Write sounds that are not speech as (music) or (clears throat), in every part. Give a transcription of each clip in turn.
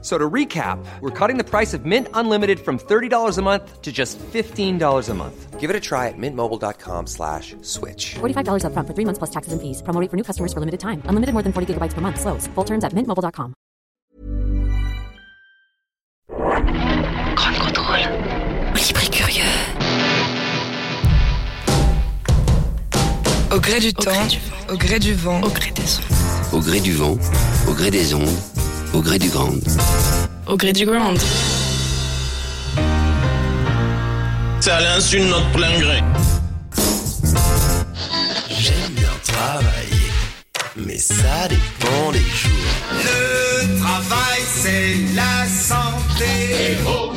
So to recap, we're cutting the price of Mint Unlimited from $30 a month to just $15 a month. Give it a try at mintmobile.com slash switch. $45 upfront for three months plus taxes and fees. Promo rate for new customers for limited time. Unlimited more than 40 gigabytes per month. Slows. Full terms at mintmobile.com. Grand contrôle. Libre et curieux. Au gré du temps, au gré du vent, au gré des ondes. Au gré du vent, au gré des ondes, au gré du grand. Au gré du grand. C'est à l'insu de notre plein gré. J'aime bien travailler, mais ça dépend des jours. Le travail, c'est la santé. Métro,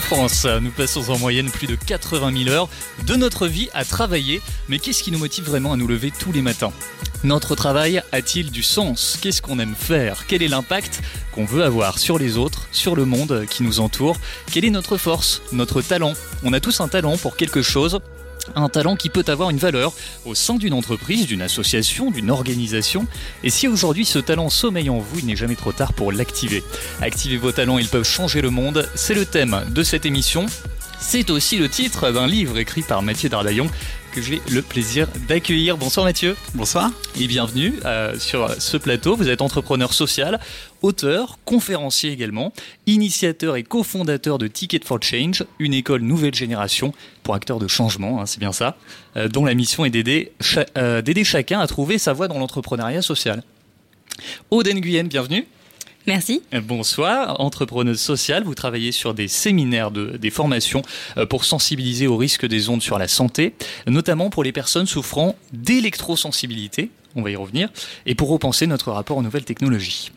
En France, nous passons en moyenne plus de 80 000 heures de notre vie à travailler. Mais qu'est-ce qui nous motive vraiment à nous lever tous les matins? Notre travail a-t-il du sens? Qu'est-ce qu'on aime faire? Quel est l'impact qu'on veut avoir sur les autres, sur le monde qui nous entoure? Quelle est notre force, notre talent? On a tous un talent pour quelque chose. Un talent qui peut avoir une valeur au sein d'une entreprise, d'une association, d'une organisation. Et si aujourd'hui ce talent sommeille en vous, il n'est jamais trop tard pour l'activer. Activez vos talents, ils peuvent changer le monde. C'est le thème de cette émission. C'est aussi le titre d'un livre écrit par Mathieu Dardaillon que j'ai le plaisir d'accueillir. Bonsoir Mathieu. Bonsoir. Et bienvenue euh, sur ce plateau. Vous êtes entrepreneur social, auteur, conférencier également, initiateur et cofondateur de Ticket for Change, une école nouvelle génération pour acteurs de changement, hein, c'est bien ça, euh, dont la mission est d'aider cha- euh, d'aider chacun à trouver sa voie dans l'entrepreneuriat social. Aude Nguyen, bienvenue. Merci. Bonsoir, entrepreneuse sociale, vous travaillez sur des séminaires, de, des formations euh, pour sensibiliser au risque des ondes sur la santé, notamment pour les personnes souffrant d'électrosensibilité, on va y revenir, et pour repenser notre rapport aux nouvelles technologies.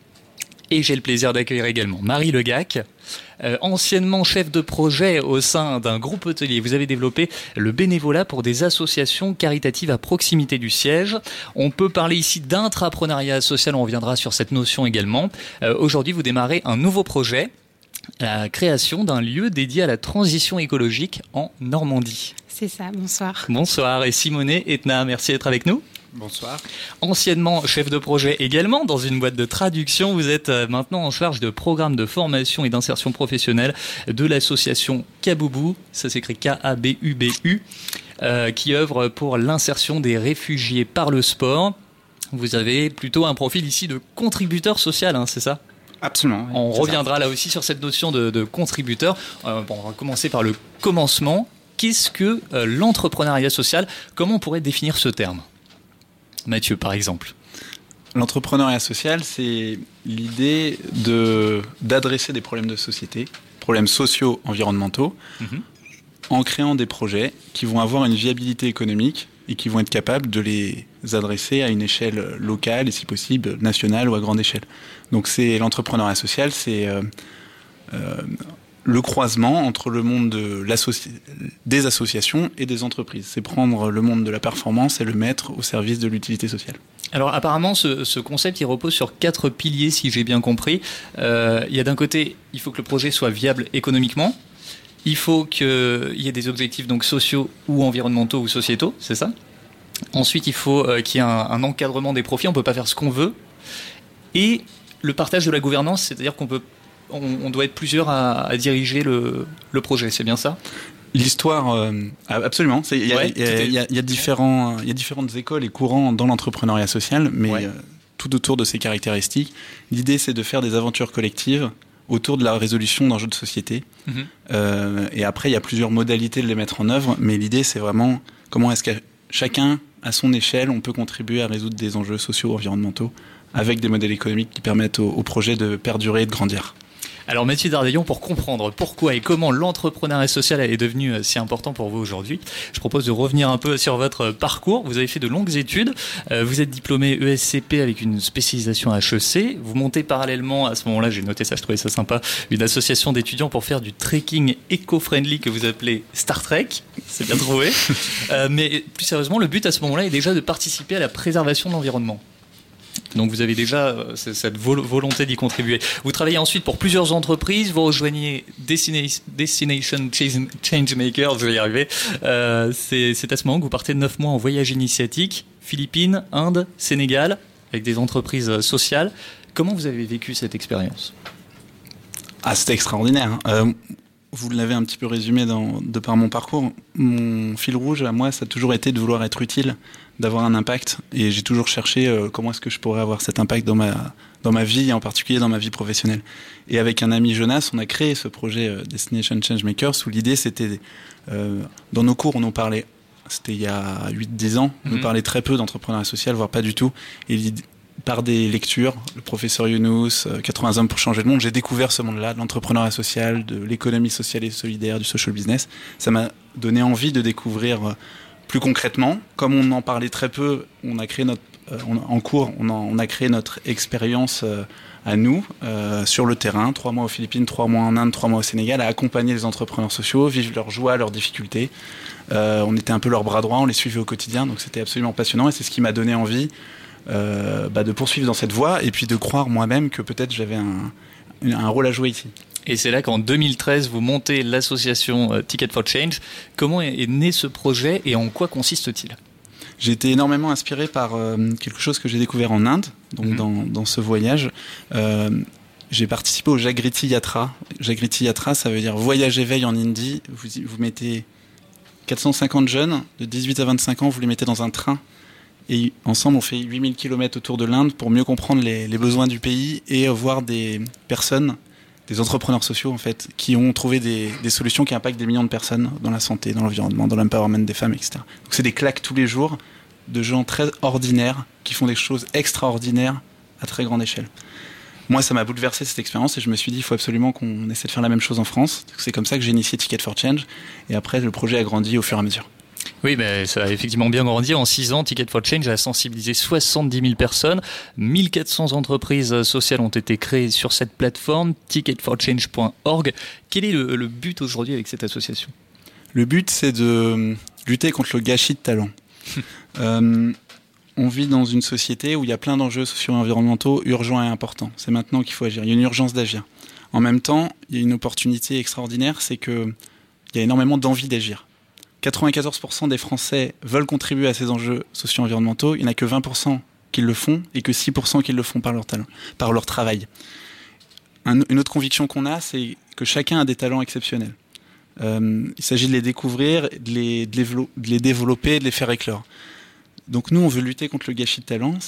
Et j'ai le plaisir d'accueillir également Marie Legac, euh, anciennement chef de projet au sein d'un groupe hôtelier. Vous avez développé le bénévolat pour des associations caritatives à proximité du siège. On peut parler ici d'intrapreneuriat social, on reviendra sur cette notion également. Euh, Aujourd'hui, vous démarrez un nouveau projet, la création d'un lieu dédié à la transition écologique en Normandie. C'est ça, bonsoir. Bonsoir et Simonet Etna, merci d'être avec nous. Bonsoir. Anciennement chef de projet également dans une boîte de traduction, vous êtes euh, maintenant en charge de programmes de formation et d'insertion professionnelle de l'association Kaboubou, ça s'écrit K-A-B-U-B-U, euh, qui œuvre pour l'insertion des réfugiés par le sport. Vous avez plutôt un profil ici de contributeur social, hein, c'est ça? Absolument. oui, On ça. reviendra là aussi sur cette notion de, de contributeur. Euh, bon, on va commencer par le commencement. Qu'est-ce que euh, l'entrepreneuriat social? Comment on pourrait définir ce terme? Mathieu, par exemple. L'entrepreneuriat social, c'est l'idée de d'adresser des problèmes de société, problèmes sociaux, environnementaux, Mhm. en créant des projets qui vont avoir une viabilité économique et qui vont être capables de les adresser à une échelle locale et si possible nationale ou à grande échelle. Donc c'est l'entrepreneuriat social, c'est euh, euh, le croisement entre le monde de des associations et des entreprises. C'est prendre le monde de la performance et le mettre au service de l'utilité sociale. Alors apparemment, ce, ce concept, il repose sur quatre piliers, si j'ai bien compris. Euh, il y a d'un côté, il faut que le projet soit viable économiquement. Il faut qu'il y ait des objectifs donc sociaux ou environnementaux ou sociétaux, c'est ça Ensuite, il faut euh, qu'il y ait un, un encadrement des profits. On peut pas faire ce qu'on veut. Et le partage de la gouvernance, c'est-à-dire qu'on peut, on, on doit être plusieurs à, à diriger le, le projet. C'est bien ça? L'histoire, euh, absolument. Il y, a- Ouais, il y a- tout est- il y a- il y a différents, il y a différentes écoles et courants dans l'entrepreneuriat social, mais Ouais. euh, tout autour de ces caractéristiques. L'idée, c'est de faire des aventures collectives autour de la résolution d'enjeux de société. Mhm. Euh, et après, il y a plusieurs modalités de les mettre en œuvre, mais l'idée, c'est vraiment comment est-ce que chacun, à son échelle, on peut contribuer à résoudre des enjeux sociaux, environnementaux, avec des modèles économiques qui permettent au, au projet de perdurer et de grandir. Alors Mathieu Dardaillon, pour comprendre pourquoi et comment l'entrepreneuriat social est devenu euh, si important pour vous aujourd'hui, je propose de revenir un peu sur votre parcours. Vous avez fait de longues études, euh, vous êtes diplômé ESCP avec une spécialisation HEC, vous montez parallèlement, à ce moment-là j'ai noté ça, je trouvais ça sympa, une association d'étudiants pour faire du trekking éco-friendly que vous appelez Star Trek, c'est bien trouvé. (laughs) Euh, mais plus sérieusement, le but à ce moment-là est déjà de participer à la préservation de l'environnement. Donc vous avez déjà euh, cette volonté d'y contribuer. Vous travaillez ensuite pour plusieurs entreprises, vous rejoignez Destination Changemaker, je vais y arriver. Euh, c'est à ce moment que vous partez 9 mois en voyage initiatique, Philippines, Inde, Sénégal, avec des entreprises euh, sociales. Comment vous avez vécu cette expérience? Ah, c'était extraordinaire. Hein. vous l'avez un petit peu résumé dans, de par mon parcours. Mon fil rouge à moi, ça a toujours été de vouloir être utile d'avoir un impact. Et j'ai toujours cherché euh, comment est-ce que je pourrais avoir cet impact dans ma, dans ma vie, et en particulier dans ma vie professionnelle. Et avec un ami Jonas, on a créé ce projet euh, Destination Changemakers où l'idée c'était, euh, dans nos cours, on en parlait, c'était il y a 8-10 ans, on mhm. parlait très peu d'entrepreneuriat social, voire pas du tout. Et par des lectures, le professeur Younous, 80 hommes pour changer le monde, j'ai découvert ce monde-là, de l'entrepreneuriat social, de l'économie sociale et solidaire, du social business. Ça m'a donné envie de découvrir plus concrètement, comme on en parlait très peu, on a créé notre, euh, en cours, on a, créé notre expérience euh, à nous euh, sur le terrain, trois mois aux Philippines, trois mois en Inde, trois mois au Sénégal, à accompagner les entrepreneurs sociaux, vivre leurs joies, leurs difficultés. on était un peu leur bras droit, on les suivait au quotidien, donc c'était absolument passionnant et c'est ce qui m'a donné envie bah, de poursuivre dans cette voie et puis de croire moi-même que peut-être j'avais un rôle à jouer ici. Et c'est là qu'en 2013, vous montez l'association euh, Ticket for Change. Comment est né ce projet et en quoi consiste-t-il? J'ai été énormément inspiré par euh, quelque chose que j'ai découvert en Inde, donc mhm. dans, ce voyage. Euh, j'ai participé au Jagriti Yatra. Jagriti Yatra, ça veut dire voyage éveil en Indie. Vous, vous mettez 450 jeunes de 18 à 25 ans, vous les mettez dans un train. Et ensemble, on fait 8000 km autour de l'Inde pour mieux comprendre les, les, besoins du pays et voir des personnes des entrepreneurs sociaux en fait qui ont trouvé des, solutions qui impactent des millions de personnes dans la santé, dans l'environnement, dans l'empowerment des femmes, etc. Donc c'est des claques tous les jours de gens très ordinaires qui font des choses extraordinaires à très grande échelle. Moi, ça m'a bouleversé cette expérience et je me suis dit, il faut absolument qu'on essaie de faire la même chose en France. C'est comme ça que j'ai initié Ticket for Change et après, le projet a grandi au fur et à mesure. Oui, mais ça a effectivement bien grandi. En 6 ans, Ticket for Change a sensibilisé 70 000 personnes. 1400 entreprises sociales ont été créées sur cette plateforme, ticketforchange.org. Quel est le, but aujourd'hui avec cette association? Le but, c'est de lutter contre le gâchis de talent. (laughs) Euh, on vit dans une société où il y a plein d'enjeux sociaux et environnementaux urgents et importants. C'est maintenant qu'il faut agir. Il y a une urgence d'agir. En même temps, il y a une opportunité extraordinaire, c'est qu'il y a énormément d'envie d'agir. 94% des Français veulent contribuer à ces enjeux socio-environnementaux. Il n'y en a que 20% qui le font et que 6% qui le font par leur talent, par leur travail. une autre conviction qu'on a, c'est que chacun a des talents exceptionnels. Euh, il s'agit de les découvrir, de les, de les, développer, de les faire éclore. Donc nous, on veut lutter contre le gâchis de talent.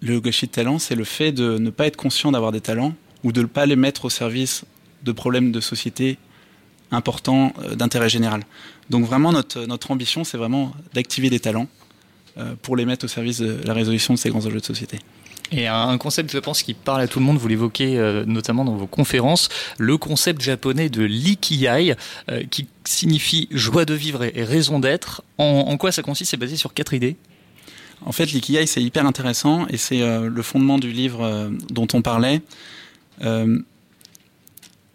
Le gâchis de talent, c'est le fait de ne pas être conscient d'avoir des talents ou de ne pas les mettre au service de problèmes de société importants euh, d'intérêt général. Donc vraiment, notre, notre ambition, c'est vraiment d'activer des talents euh, pour les mettre au service de la résolution de ces grands enjeux de société. Et un concept, je pense, qui parle à tout le monde, vous l'évoquez euh, notamment dans vos conférences, le concept japonais de l'ikigai, euh, qui signifie joie de vivre et raison d'être. En, quoi ça consiste? C'est basé sur quatre idées? En fait, l'ikigai, c'est hyper intéressant et c'est le fondement du livre dont on parlait.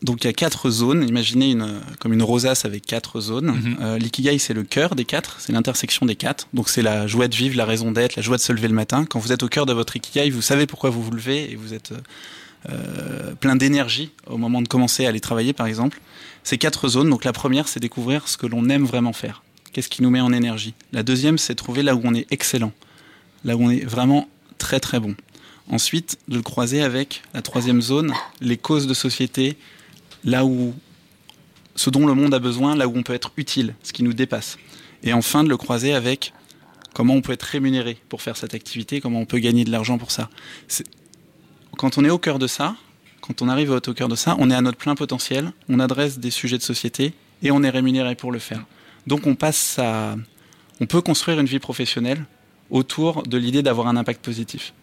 Donc il y a quatre zones. Imaginez une, comme une rosace avec quatre zones. Mhm. Euh, l'ikigai, c'est le cœur des quatre, c'est l'intersection des quatre. Donc c'est la joie de vivre, la raison d'être, la joie de se lever le matin. Quand vous êtes au cœur de votre ikigai, vous savez pourquoi vous vous levez et vous êtes euh, plein d'énergie au moment de commencer à aller travailler, par exemple. Ces quatre zones. Donc la première, c'est découvrir ce que l'on aime vraiment faire. Qu'est-ce qui nous met en énergie? La deuxième, c'est trouver là où on est excellent, là où on est vraiment très très bon. Ensuite, de le croiser avec la troisième zone, les causes de société, là où ce dont le monde a besoin, là où on peut être utile, ce qui nous dépasse. Et enfin, de le croiser avec comment on peut être rémunéré pour faire cette activité, comment on peut gagner de l'argent pour ça. Quand on est au cœur de ça, quand on arrive au cœur de ça, on est à notre plein potentiel, on adresse des sujets de société et on est rémunéré pour le faire. Donc on passe à... On peut construire une vie professionnelle autour de l'idée d'avoir un impact positif.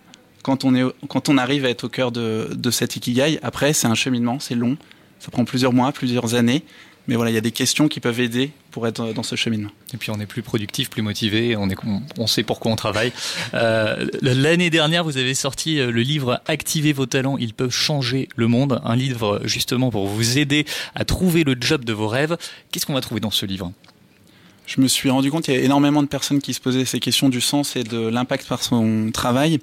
Quand on, est, quand on arrive à être au cœur de, de cet ikigai, après c'est un cheminement, c'est long, Ça prend plusieurs mois, plusieurs années. Mais voilà, il y a des questions qui peuvent aider pour être dans ce cheminement. Et puis on est plus productif, plus motivé, on, est, on sait pourquoi on travaille. Euh, L'année dernière, vous avez sorti euh, le livre Activez vos talents, ils peuvent changer le monde. Un livre justement pour vous aider à trouver le job de vos rêves. Qu'est-ce qu'on va trouver dans ce livre? Je me suis rendu compte qu'il y a énormément de personnes qui se posaient ces questions du sens et de l'impact par son travail.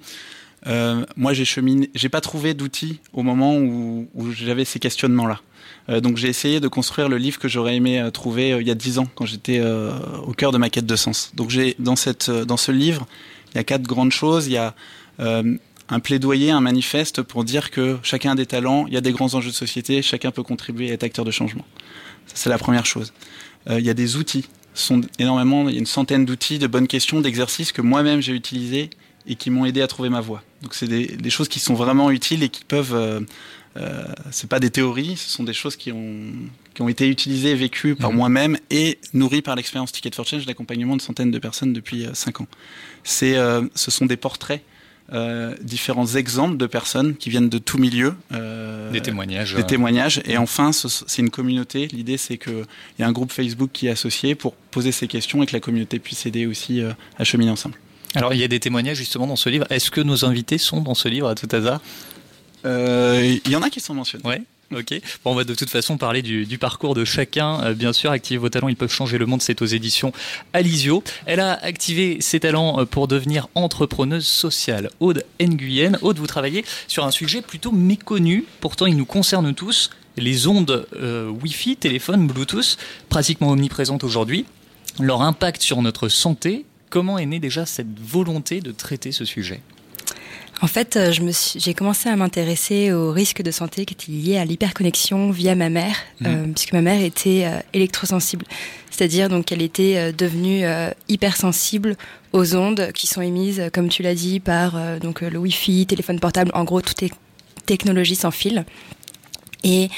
Euh, moi, j'ai cheminé, j'ai pas trouvé d'outils au moment où, où j'avais ces questionnements-là. Euh, donc, j'ai essayé de construire le livre que j'aurais aimé euh, trouver euh, il y a dix ans, quand j'étais euh, au cœur de ma quête de sens. Donc, j'ai dans cette, dans ce livre, il y a quatre grandes choses. Il y a un plaidoyer, un manifeste pour dire que chacun a des talents, il y a des grands enjeux de société, chacun peut contribuer à être acteur de changement. C'est la première chose. il y a des outils sont énormément, il y a une centaine d'outils, de bonnes questions, d'exercices que moi-même j'ai utilisés et qui m'ont aidé à trouver ma voie. Donc c'est des, des, choses qui sont vraiment utiles et qui peuvent, euh, euh, c'est pas des théories, ce sont des choses qui ont, qui ont été utilisées vécues par mmh. moi-même et nourries par l'expérience Ticket for Change d'accompagnement de centaines de personnes depuis euh, 5 ans. C'est, euh, ce sont des portraits euh, différents exemples de personnes qui viennent de tout milieu. Euh, des témoignages. Des témoignages. Et enfin, c'est une communauté. L'idée, c'est qu'il y a un groupe Facebook qui est associé pour poser ces questions et que la communauté puisse aider aussi euh, à cheminer ensemble. Alors, il y a des témoignages justement dans ce livre. Est-ce que nos invités sont dans ce livre à tout hasard? Il y en a qui sont mentionnés. Ouais. Ok. Bon, on va de toute façon parler du, du parcours de chacun. Euh, bien sûr, activer vos talents, ils peuvent changer le monde. C'est aux éditions Alizio. Elle a activé ses talents euh, pour devenir entrepreneuse sociale. Aude Nguyen. Aude, vous travaillez sur un sujet plutôt méconnu. Pourtant, il nous concerne tous. Les ondes euh, Wi-Fi, téléphone, Bluetooth, pratiquement omniprésentes aujourd'hui. Leur impact sur notre santé. Comment est née déjà cette volonté de traiter ce sujet? En fait, euh, j'ai commencé à m'intéresser aux risques de santé qui étaient liés à l'hyperconnexion via ma mère, mmh. euh, puisque ma mère était euh, électrosensible. C'est-à-dire donc qu'elle était euh, devenue hypersensible aux ondes qui sont émises, comme tu l'as dit, par donc le Wi-Fi, téléphone portable, en gros toutes les technologies sans fil. Et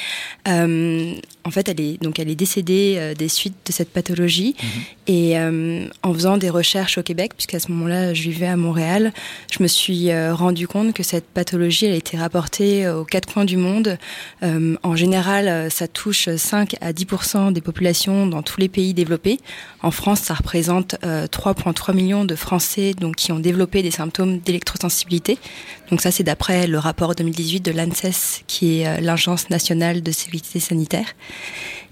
euh, en fait, elle est donc elle est décédée euh, des suites de cette pathologie. Mmh. Et euh, en faisant des recherches au Québec, puisqu'à ce moment-là, je vivais à Montréal, je me suis rendu compte que cette pathologie, elle a été rapportée aux quatre coins du monde. En général, ça touche 5 à 10% des populations dans tous les pays développés. En France, ça représente 3,3 millions de Français donc qui ont développé des symptômes d'électrosensibilité. Donc ça, c'est d'après le rapport 2018 de l'ANSES, qui est l'agence nationale de sécurité sanitaire.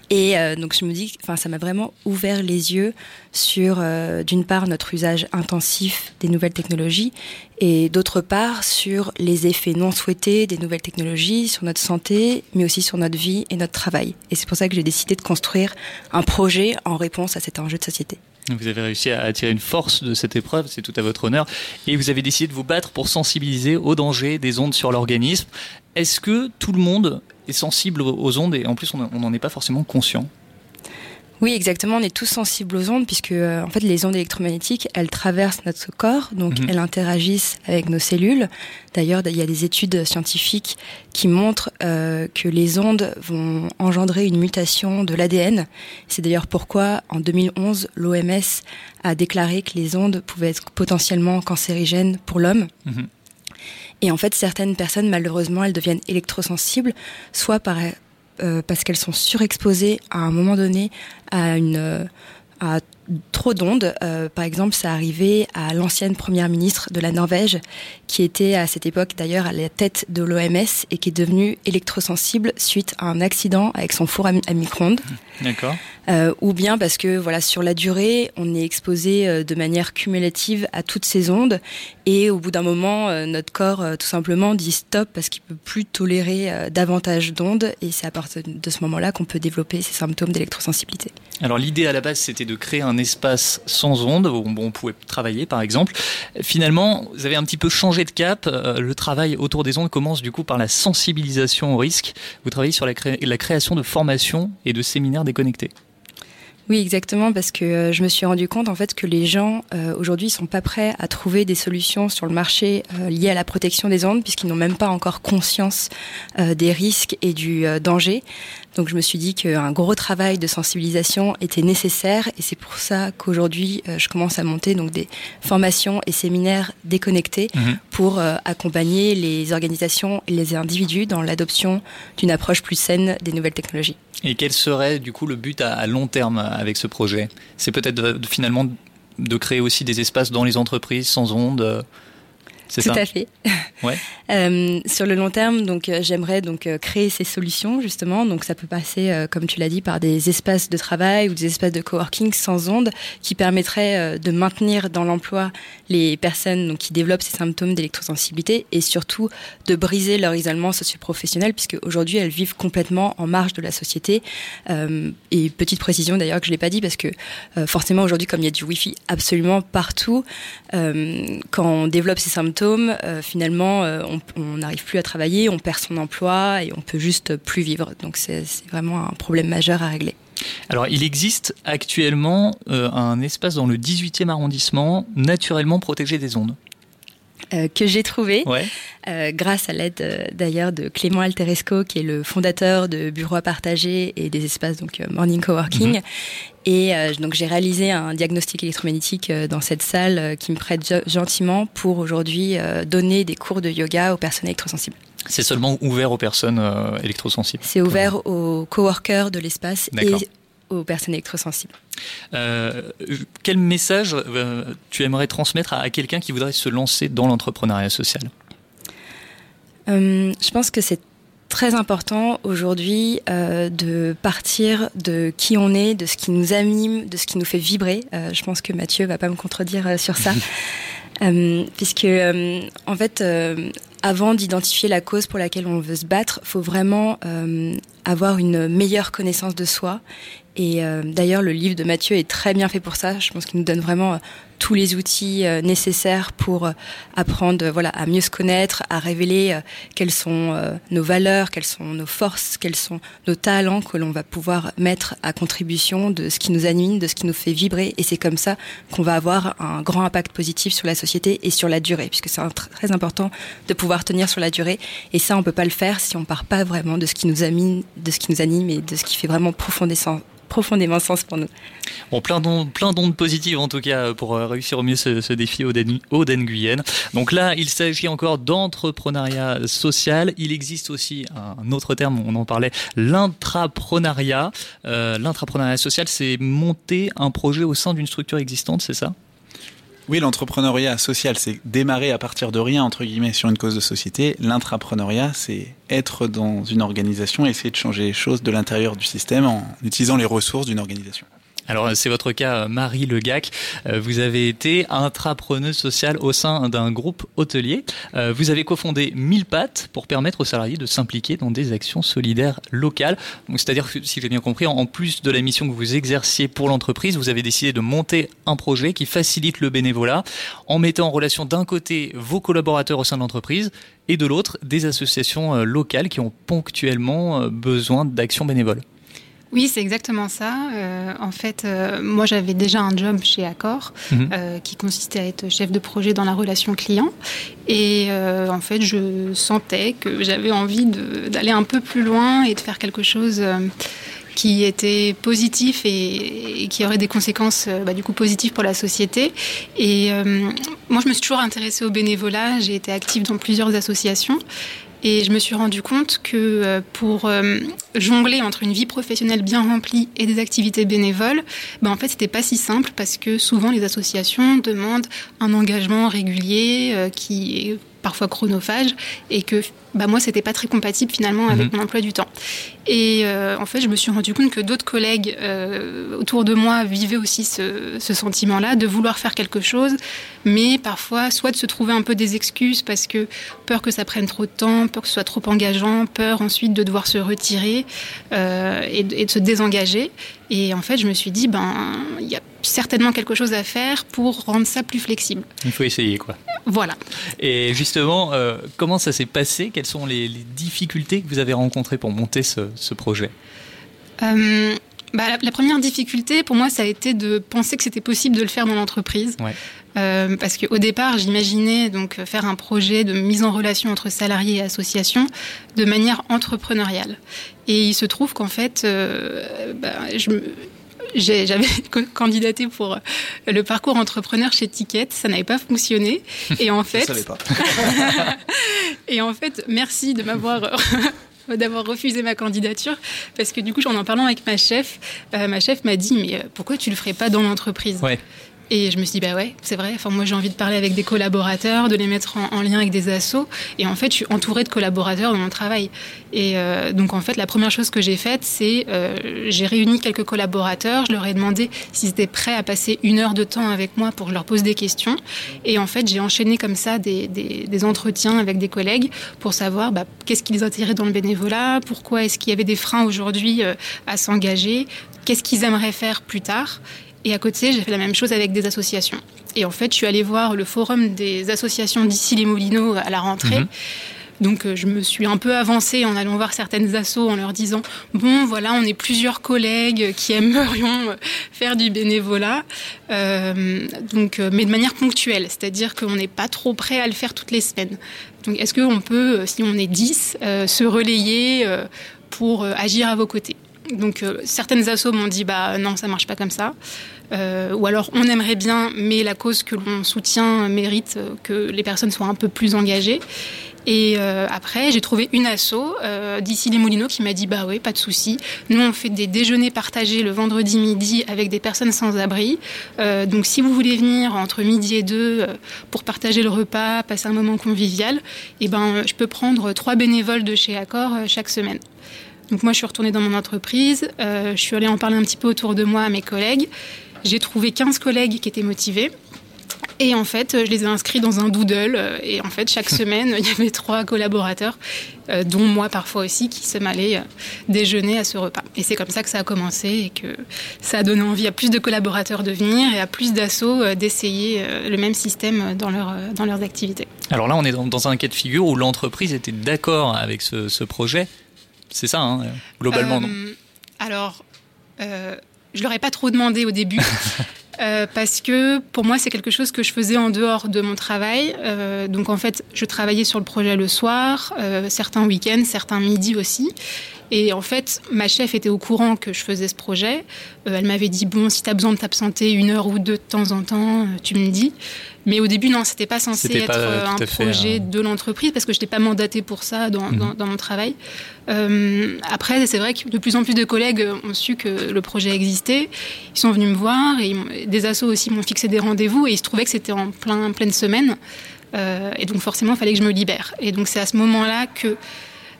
Et euh, donc je me dis, enfin ça m'a vraiment ouvert les yeux sur euh, d'une part notre usage intensif des nouvelles technologies et d'autre part sur les effets non souhaités des nouvelles technologies sur notre santé, mais aussi sur notre vie et notre travail. Et c'est pour ça que j'ai décidé de construire un projet en réponse à cet enjeu de société. Vous avez réussi à tirer une force de cette épreuve, c'est tout à votre honneur, et vous avez décidé de vous battre pour sensibiliser aux dangers des ondes sur l'organisme. Est-ce que tout le monde est sensible aux ondes et en plus on n'en est pas forcément conscient oui, exactement. On est tous sensibles aux ondes puisque euh, en fait les ondes électromagnétiques, elles traversent notre corps, donc mmh. elles interagissent avec nos cellules. D'ailleurs, il y a des études scientifiques qui montrent euh, que les ondes vont engendrer une mutation de l'ADN. C'est d'ailleurs pourquoi en 2011, l'OMS a déclaré que les ondes pouvaient être potentiellement cancérigènes pour l'homme. Mmh. Et en fait, certaines personnes, malheureusement, elles deviennent électrosensibles, soit par euh, parce qu'elles sont surexposées à un moment donné à une à trop d'ondes. Euh, par exemple, ça arrivait à l'ancienne première ministre de la Norvège, qui était à cette époque d'ailleurs à la tête de l'OMS et qui est devenue électrosensible suite à un accident avec son four à, à micro-ondes. D'accord. Euh, ou bien parce que voilà sur la durée, on est exposé de manière cumulative à toutes ces ondes et au bout d'un moment, euh, notre corps euh, tout simplement dit stop parce qu'il peut plus tolérer euh, davantage d'ondes et c'est à partir de ce moment-là qu'on peut développer ces symptômes d'électrosensibilité. Alors l'idée à la base, c'était de créer un espace sans ondes où on pouvait travailler, par exemple. Finalement, vous avez un petit peu changé de cap. Le travail autour des ondes commence du coup par la sensibilisation au risque. Vous travaillez sur la, cré la création de formations et de séminaires déconnectés. Oui, exactement, parce que euh, je me suis rendu compte en fait que les gens euh, aujourd'hui sont pas prêts à trouver des solutions sur le marché euh, liées à la protection des ondes, puisqu'ils n'ont même pas encore conscience euh, des risques et du euh, danger. Donc je me suis dit qu'un gros travail de sensibilisation était nécessaire, et c'est pour ça qu'aujourd'hui euh, je commence à monter donc des formations et séminaires déconnectés Mhm. pour euh, accompagner les organisations et les individus dans l'adoption d'une approche plus saine des nouvelles technologies. Et quel serait du coup le but à, long terme avec ce projet? C'est peut-être finalement de créer aussi des espaces dans les entreprises sans ondes. Tout ça à fait. (laughs) Ouais. Euh, sur le long terme, donc euh, j'aimerais donc euh, créer ces solutions justement. Donc ça peut passer, comme tu l'as dit, par des espaces de travail ou des espaces de coworking sans ondes, qui permettraient de maintenir dans l'emploi les personnes donc qui développent ces symptômes d'électrosensibilité et surtout de briser leur isolement socio-professionnel, puisque aujourd'hui elles vivent complètement en marge de la société. Et petite précision d'ailleurs que je l'ai pas dit parce que forcément aujourd'hui, comme il y a du wifi absolument partout, quand on développe ces symptômes, euh, finalement, euh, on n'arrive plus à travailler, on perd son emploi et on peut juste plus vivre. Donc c'est vraiment un problème majeur à régler. Alors, il existe actuellement euh, un espace dans le 18e arrondissement naturellement protégé des ondes. Euh, que j'ai trouvé Ouais. euh, grâce à l'aide d'ailleurs de Clément Alteresco qui est le fondateur de Bureaux à partager et des espaces donc Morning Coworking Mhm. Et euh, donc j'ai réalisé un diagnostic électromagnétique euh, dans cette salle euh, qui me prête ge- gentiment pour aujourd'hui donner des cours de yoga aux personnes électrosensibles. C'est seulement ouvert aux personnes électrosensibles. C'est ouvert aux coworkers de l'espace et aux personnes électrosensibles. Euh, quel message euh, tu aimerais transmettre à, à quelqu'un qui voudrait se lancer dans l'entrepreneuriat social? Euh, je pense que c'est très important aujourd'hui euh, de partir de qui on est, de ce qui nous anime, de ce qui nous fait vibrer. Euh, je pense que Mathieu va pas me contredire euh, sur ça. (laughs) Euh, puisque euh, en fait, euh, avant d'identifier la cause pour laquelle on veut se battre, faut vraiment euh, avoir une meilleure connaissance de soi. Et euh, d'ailleurs, le livre de Mathieu est très bien fait pour ça. Je pense qu'il nous donne vraiment tous les outils euh, nécessaires pour euh, apprendre, euh, voilà, à mieux se connaître, à révéler quelles sont nos valeurs, quelles sont nos forces, quels sont nos talents que l'on va pouvoir mettre à contribution de ce qui nous anime, de ce qui nous fait vibrer. Et c'est comme ça qu'on va avoir un grand impact positif sur la société et sur la durée, puisque c'est très important de pouvoir tenir sur la durée. Et ça, on peut pas le faire si on part pas vraiment de ce qui nous anime, de ce qui nous anime et de ce qui fait vraiment profondément sens pour nous. Bon, plein d'ondes, positives en tout cas pour réussir au mieux ce, ce défi Oden, Oden Guyenne. Donc là, il s'agit encore d'entrepreneuriat social. Il existe aussi un autre terme, on en parlait, l'intrapreneuriat. Euh, l'intrapreneuriat social, c'est monter un projet au sein d'une structure existante, c'est ça? Oui, l'entrepreneuriat social, c'est démarrer à partir de rien, entre guillemets, sur une cause de société. L'intrapreneuriat, c'est être dans une organisation et essayer de changer les choses de l'intérieur du système en utilisant les ressources d'une organisation. Alors c'est votre cas, Marie Legac. Euh, Vous avez été intrapreneuse sociale au sein d'un groupe hôtelier. Euh, Vous avez cofondé 1000 pattes pour permettre aux salariés de s'impliquer dans des actions solidaires locales. C'est-à-dire si j'ai bien compris, en plus de la mission que vous exerciez pour l'entreprise, vous avez décidé de monter un projet qui facilite le bénévolat en mettant en relation d'un côté vos collaborateurs au sein de l'entreprise et de l'autre des associations euh, locales qui ont ponctuellement besoin d'actions bénévoles. Oui, c'est exactement ça. Euh, en fait, euh, moi, j'avais déjà un job chez Accor Mhm. euh, qui consistait à être chef de projet dans la relation client. Et en fait, je sentais que j'avais envie d'aller un peu plus loin et de faire quelque chose qui était positif et, et qui aurait des conséquences bah, du coup positives pour la société. Et euh, moi, je me suis toujours intéressée au bénévolat. J'ai été active dans plusieurs associations. Et je me suis rendu compte que euh, pour euh, jongler entre une vie professionnelle bien remplie et des activités bénévoles, ben en fait, c'était pas si simple parce que souvent les associations demandent un engagement régulier euh, qui est parfois chronophage et que bah, moi, c'était pas très compatible finalement avec Mhm. mon emploi du temps. Et euh, en fait, je me suis rendu compte que d'autres collègues euh, autour de moi vivaient aussi ce, ce sentiment-là de vouloir faire quelque chose, mais parfois soit de se trouver un peu des excuses parce que peur que ça prenne trop de temps, peur que ce soit trop engageant, peur ensuite de devoir se retirer euh, et, de- et de se désengager. Et en fait, je me suis dit, ben, il y a certainement quelque chose à faire pour rendre ça plus flexible. Il faut essayer quoi. Voilà. Et justement, comment ça s'est passé Quelles sont les, les difficultés que vous avez rencontrées pour monter ce, ce projet Euh, bah, la, la, première difficulté, pour moi, ça a été de penser que c'était possible de le faire dans l'entreprise. Ouais. Euh, parce qu'au départ, j'imaginais donc faire un projet de mise en relation entre salariés et associations de manière entrepreneuriale. Et il se trouve qu'en fait, euh, bah, je me j'avais (laughs) candidaté pour le parcours entrepreneur chez Ticket, ça n'avait pas fonctionné. Et en (laughs) fait, Je pas. (laughs) et en fait, merci de m'avoir d'avoir refusé ma candidature parce que du coup, en en parlant avec ma chef, euh, ma chef m'a dit mais pourquoi tu le ferais pas dans l'entreprise? Ouais. Et je me suis dit, bah ouais, c'est vrai. Enfin, moi, j'ai envie de parler avec des collaborateurs, de les mettre en, en, lien avec des assos. Et en fait, je suis entourée de collaborateurs dans mon travail. Et euh, donc, en fait, la première chose que j'ai faite, c'est euh, j'ai réuni quelques collaborateurs. Je leur ai demandé s'ils étaient prêts à passer une heure de temps avec moi pour que je leur pose des questions. Et en fait, j'ai enchaîné comme ça des, entretiens avec des collègues pour savoir bah, qu'est-ce qui les attirait dans le bénévolat, pourquoi est-ce qu'il y avait des freins aujourd'hui euh, à s'engager, qu'est-ce qu'ils aimeraient faire plus tard. Et à côté, j'ai fait la même chose avec des associations. Et en fait, je suis allée voir le forum des associations d'ici les Moulineaux à la rentrée. Mmh. Donc, euh, je me suis un peu avancée en allant voir certaines assos en leur disant Bon, voilà, on est plusieurs collègues qui aimerions faire du bénévolat, euh, donc, mais de manière ponctuelle, c'est-à-dire qu'on n'est pas trop prêt à le faire toutes les semaines. Donc, est-ce qu'on peut, si on est 10, euh, se relayer pour agir à vos côtés? Donc euh, certaines assos m'ont dit bah non ça marche pas comme ça. Euh, ou alors on aimerait bien mais la cause que l'on soutient mérite que les personnes soient un peu plus engagées. Et euh, après j'ai trouvé une asso euh, d'ici les Moulineaux qui m'a dit bah oui pas de souci. Nous on fait des déjeuners partagés le vendredi midi avec des personnes sans abri. Euh, donc si vous voulez venir entre midi et deux pour partager le repas passer un moment convivial et eh ben je peux prendre trois bénévoles de chez Accor chaque semaine donc moi, je suis retournée dans mon entreprise, euh, je suis allée en parler un petit peu autour de moi à mes collègues. J'ai trouvé 15 collègues qui étaient motivés. Et en fait, je les ai inscrits dans un doodle. Et en fait, chaque (laughs) semaine, il y avait trois collaborateurs, euh, dont moi parfois aussi, qui se m'allaient déjeuner à ce repas. Et c'est comme ça que ça a commencé et que ça a donné envie à plus de collaborateurs de venir et à plus d'assauts d'essayer le même système dans, leur, dans leurs activités. Alors là, on est dans, dans un cas de figure où l'entreprise était d'accord avec ce, ce projet c'est ça, hein, globalement, euh, non Alors, euh, je leur ai pas trop demandé au début. (laughs) Euh, parce que pour moi, c'est quelque chose que je faisais en dehors de mon travail. Euh, donc en fait, je travaillais sur le projet le soir, euh, certains week-ends, certains midis aussi. Et en fait, ma chef était au courant que je faisais ce projet. Euh, elle m'avait dit bon, si tu as besoin de t'absenter une heure ou deux de temps en temps, euh, tu me dis. Mais au début, non, c'était pas censé être pas un projet de l'entreprise parce que je n'étais pas mandatée pour ça dans, mmh. dans, dans mon travail. Euh, après, c'est vrai que de plus en plus de collègues ont su que le projet existait. Ils sont venus me voir et des assos aussi m'ont fixé des rendez-vous et il se trouvait que c'était en plein, pleine semaine. Euh, et donc forcément, il fallait que je me libère. Et donc c'est à ce moment-là que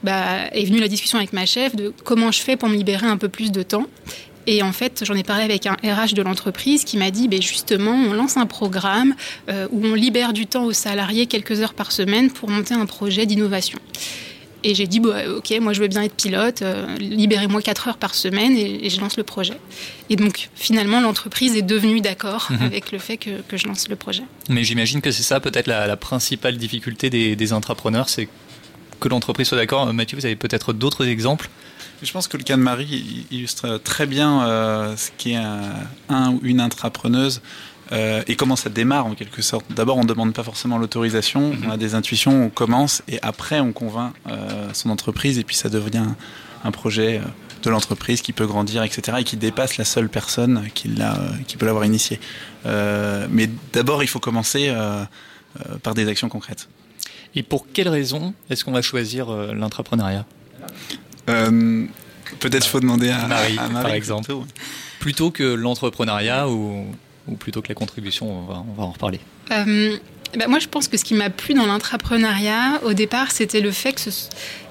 bah, est venue la discussion avec ma chef de comment je fais pour me libérer un peu plus de temps. Et en fait, j'en ai parlé avec un RH de l'entreprise qui m'a dit, ben justement, on lance un programme euh, où on libère du temps aux salariés quelques heures par semaine pour monter un projet d'innovation. Et j'ai dit, bah, ok, moi je veux bien être pilote, euh, libérez-moi 4 heures par semaine et, et, je lance le projet. Et donc finalement, l'entreprise est devenue d'accord Mhm. mmh. avec le fait que, que, je lance le projet. Mais j'imagine que c'est ça peut-être la, la, principale difficulté des, des intrapreneurs, c'est que l'entreprise soit d'accord. Mathieu, vous avez peut-être d'autres exemples? Je pense que le cas de Marie illustre très bien euh, ce qu'est un, un, ou une intrapreneuse euh, et comment ça démarre en quelque sorte. D'abord, on ne demande pas forcément l'autorisation, -hmm. on a des intuitions, on commence et après on convainc euh, son entreprise et puis ça devient un, un projet de l'entreprise qui peut grandir, etc. et qui dépasse la seule personne qui, qui peut l'avoir initié. Mais d'abord, il faut commencer par des actions concrètes. Et pour quelles raisons est-ce qu'on va choisir euh, l'intrapreneuriat? Euh, Peut-être qu'il faut demander à Marie, à Marie par exemple. Plutôt, plutôt que l'entrepreneuriat ou, ou, plutôt que la contribution, on va, on va en reparler. Euh, ben moi, je pense que ce qui m'a plu dans l'intrapreneuriat, au départ, c'était le fait que ce,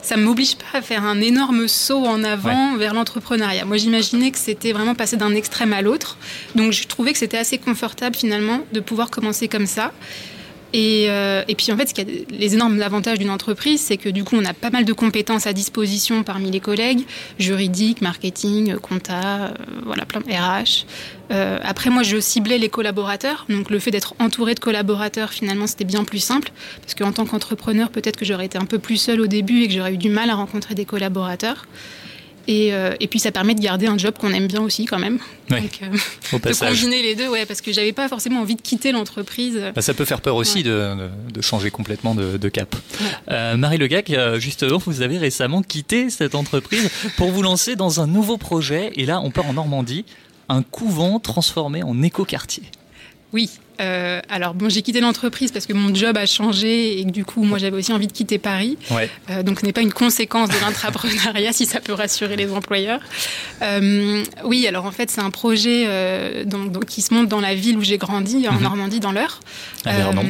ça ne m'oblige pas à faire un énorme saut en avant ouais. vers l'entrepreneuriat. Moi, j'imaginais que c'était vraiment passer d'un extrême à l'autre. Donc, je trouvais que c'était assez confortable, finalement, de pouvoir commencer comme ça. Et, euh, et, puis en fait, ce qui a les énormes avantages d'une entreprise, c'est que du coup, on a pas mal de compétences à disposition parmi les collègues, juridiques, marketing, compta, euh, voilà, plein RH. Euh, après, moi, je ciblais les collaborateurs, donc le fait d'être entouré de collaborateurs, finalement, c'était bien plus simple, parce qu'en tant qu'entrepreneur, peut-être que j'aurais été un peu plus seule au début et que j'aurais eu du mal à rencontrer des collaborateurs. Et, euh, et, puis ça permet de garder un job qu'on aime bien aussi quand même. Oui. Donc, euh, (laughs) de combiner les deux, ouais, parce que j'avais pas forcément envie de quitter l'entreprise. Bah, ça peut faire peur aussi ouais. de, de, changer complètement de, de cap. Ouais. Euh, Marie Legac, justement, vous avez récemment quitté cette entreprise pour vous lancer dans un nouveau projet. Et là, on part en Normandie, un couvent transformé en écoquartier. Oui, euh, alors bon, j'ai quitté l'entreprise parce que mon job a changé et que du coup, moi, j'avais aussi envie de quitter Paris. Ouais. Euh, donc, ce n'est pas une conséquence de l'intrapreneuriat, (laughs) si ça peut rassurer les employeurs. Euh, oui, alors en fait, c'est un projet donc, donc, qui se monte dans la ville où j'ai grandi, en Mhm. Normandie, dans l'Eure. À Vernon.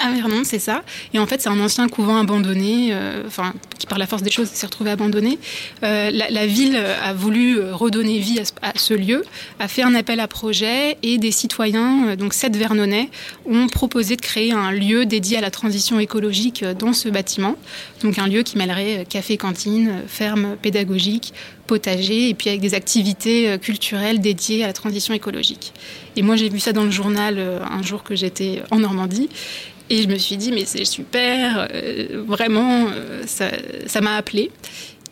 À Vernon, c'est ça. Et en fait, c'est un ancien couvent abandonné, enfin, qui par la force des choses s'est retrouvé abandonné. La, la ville a voulu redonner vie à ce, à ce lieu, a fait un appel à projet et des citoyens, donc sept Vernonais, ont proposé de créer un lieu dédié à la transition écologique euh, dans ce bâtiment. Donc un lieu qui mêlerait euh, café, cantine, euh, ferme pédagogique, potager et puis avec des activités culturelles dédiées à la transition écologique. Et moi, j'ai vu ça dans le journal un jour que j'étais en Normandie. Et je me suis dit, mais c'est super, vraiment, ça m'a appelé.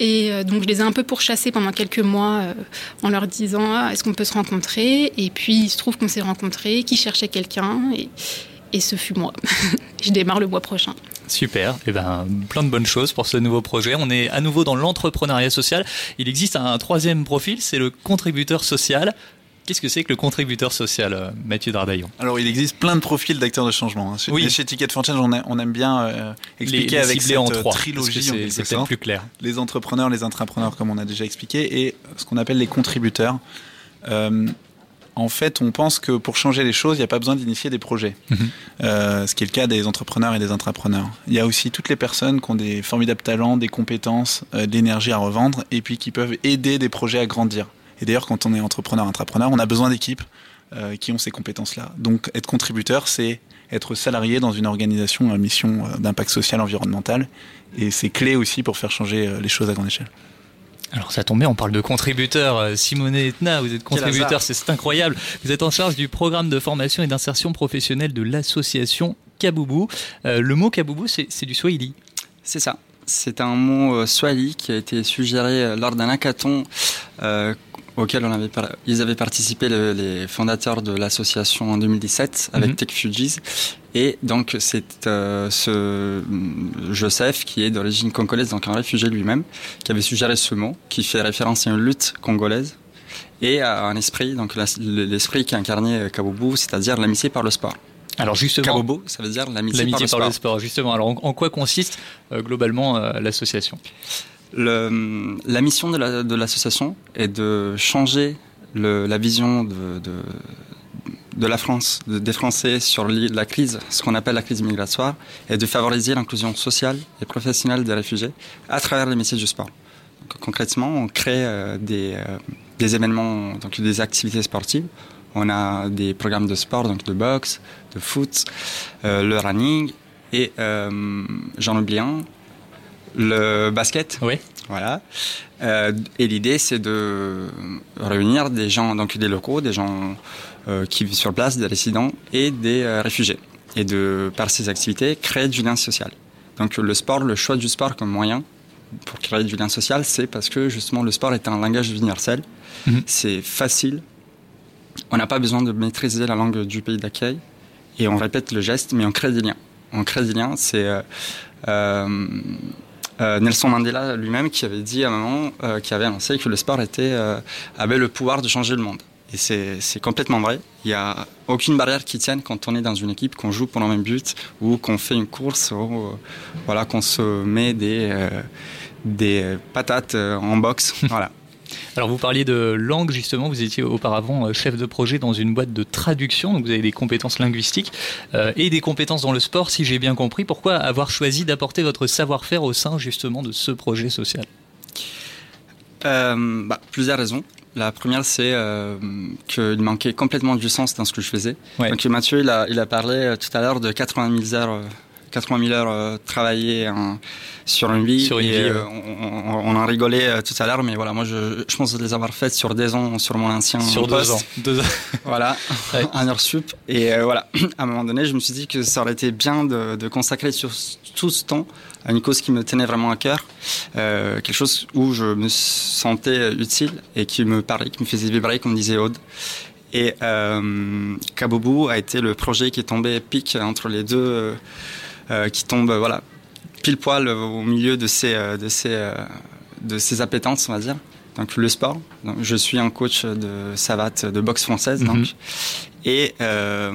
Et euh, donc, je les ai un peu pourchassés pendant quelques mois euh, en leur disant, ah, est-ce qu'on peut se rencontrer? Et puis, il se trouve qu'on s'est rencontrés, qu'ils cherchaient quelqu'un, et, et ce fut moi. (laughs) je démarre le mois prochain. Super, et ben plein de bonnes choses pour ce nouveau projet. On est à nouveau dans l'entrepreneuriat social. Il existe un troisième profil, c'est le contributeur social. Qu'est-ce que c'est que le contributeur social, euh, Mathieu Dardaillon? Alors, il existe plein de profils d'acteurs de changement. hein. Chez, Oui. chez Ticket for Change, on, a- on aime bien euh, expliquer les avec cette en euh, trois, trilogie, c'est- peut-être plus clair. Les entrepreneurs, les intrapreneurs, comme on a déjà expliqué, et ce qu'on appelle les contributeurs. Euh, en fait, on pense que pour changer les choses, il n'y a pas besoin d'initier des projets. Mhm. Euh, ce qui est le cas des entrepreneurs et des intrapreneurs. Il y a aussi toutes les personnes qui ont des formidables talents, des compétences, euh, de l'énergie à revendre, et puis qui peuvent aider des projets à grandir. Et d'ailleurs, quand on est entrepreneur, intrapreneur, on a besoin d'équipes euh, qui ont ces compétences-là. Donc, être contributeur, c'est être salarié dans une organisation à mission euh, d'impact social environnemental, et c'est clé aussi pour faire changer euh, les choses à grande échelle. Alors ça tombe bien, on parle de contributeurs. Euh, Simone Etna, vous êtes contributeur, c'est incroyable. Vous êtes en charge du programme de formation et d'insertion professionnelle de l'association Kaboubou. Euh, le mot Kaboubou, c'est du Swahili. C'est ça. C'est un mot euh, swahili qui a été suggéré lors d'un hackathon euh, auquel on avait par- ils avaient participé le- les fondateurs de l'association en 2017 avec Mhm. Tech Fugees. Et donc c'est euh, ce mm, Joseph qui est d'origine congolaise, donc un réfugié lui-même, qui avait suggéré ce mot, qui fait référence à une lutte congolaise et à un esprit, donc l'esprit qui incarnait euh, Kaboubou, c'est-à-dire l'amitié par le sport. Alors justement, Kabobo, ça veut dire l'amitié par, l'amitié le par le sport. justement. Alors en, en quoi consiste euh, globalement euh, l'association? La mission de la- de l'association est de changer la vision de, la France, de- des Français sur la crise, ce qu'on appelle la crise migratoire, et de favoriser l'inclusion sociale et professionnelle des réfugiés à travers les métiers du sport. Concrètement, on crée euh, des, euh, des événements, donc des activités sportives. On a des programmes de sport, donc de boxe, de foot, euh, le running, et j'en oublie un, le basket. Oui. Voilà. Euh, et l'idée, c'est de réunir des gens, donc des locaux, des gens euh, qui vivent sur place, des résidents et des euh, réfugiés. Et de, par ces activités, créer du lien social. Donc le sport, le choix du sport comme moyen pour créer du lien social, c'est parce que justement le sport est un langage universel. Mhm. C'est facile. On n'a pas besoin de maîtriser la langue du pays d'accueil. Et on répète le geste, mais on crée des liens. On crée des liens, c'est... euh, euh, Nelson Mandela lui-même qui avait dit à un moment, euh, qui avait annoncé que le sport était, euh, avait le pouvoir de changer le monde. Et c'est c'est complètement vrai. Il n'y a aucune barrière qui tienne quand on est dans une équipe, qu'on joue pour le même but, ou qu'on fait une course, ou euh, voilà, qu'on se met des, euh, des patates en boxe. (laughs) voilà. Alors vous parliez de langue justement, vous étiez auparavant euh, chef de projet dans une boîte de traduction, donc vous avez des compétences linguistiques euh, et des compétences dans le sport si j'ai bien compris. Pourquoi avoir choisi d'apporter votre savoir-faire au sein justement de ce projet social? Euh, bah, plusieurs raisons. La première, c'est euh, qu'il manquait complètement du sens dans ce que je faisais. Ouais. Donc Mathieu, il a, il a parlé tout à l'heure de 80 000 heures 80 000 heures euh, travaillées hein, sur une vie. Sur une et, vie, euh, on, on- en rigolait euh, tout à l'heure, mais voilà, moi je, je pense les avoir faites sur des ans sur mon ancien Sur deux ans. Deux ans. (laughs) Voilà, Ouais. un heure sup. Et voilà, (clears throat) à un moment donné, je me suis dit que ça aurait été bien de, de consacrer sur tout ce temps à une cause qui me tenait vraiment à cœur, euh, quelque chose où je me sentais utile et qui me parlait, qui me faisait vibrer, comme disait Aude. Et euh, Kabobu a été le projet qui est tombé pic entre les deux, euh, qui tombe voilà pile poil au milieu de ces euh, de ces euh, de ces appétences, on va dire. Donc le sport. Donc, je suis un coach de savate de boxe française, donc. Mhm. Et euh,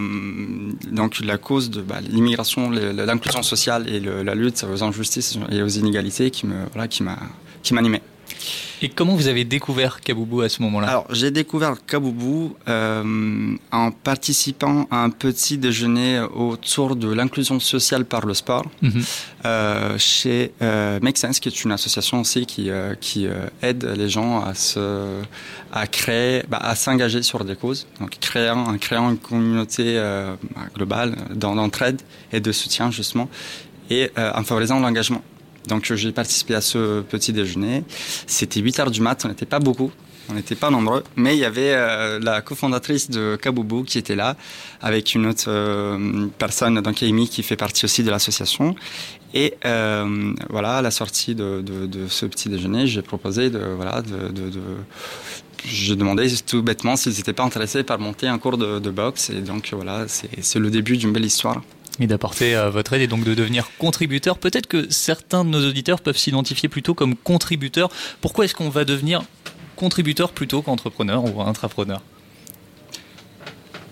donc la cause de bah, l'immigration, l'inclusion sociale et le- la lutte aux injustices et aux inégalités qui me voilà qui m'a qui m'animait. Et comment vous avez découvert Kaboubou à ce moment-là? Alors, j'ai découvert Kaboubou euh, en participant à un petit déjeuner autour de l'inclusion sociale par le sport Mhm. euh, chez euh, Make Sense, qui est une association aussi qui, qui aide les gens à se, à créer, bah, à s'engager sur des causes. Donc, créant, en créant une communauté globale d'entraide et de soutien justement, et en favorisant l'engagement. Donc j'ai participé à ce petit déjeuner. C'était 8 heures du mat, on n'était pas beaucoup, on n'était pas nombreux, mais il y avait euh, la cofondatrice de Kaboubou qui était là, avec une autre euh, personne, donc Amy, qui fait partie aussi de l'association. Et euh, voilà, à la sortie de, ce petit déjeuner, j'ai proposé de voilà de, de- de- j'ai demandé tout bêtement s'ils n'étaient pas intéressés par monter un cours de, boxe. Et donc voilà, c'est le début d'une belle histoire. Et d'apporter euh, votre aide et donc de devenir contributeur. Peut-être que certains de nos auditeurs peuvent s'identifier plutôt comme contributeurs. Pourquoi est-ce qu'on va devenir contributeur plutôt qu'entrepreneur ou intrapreneur?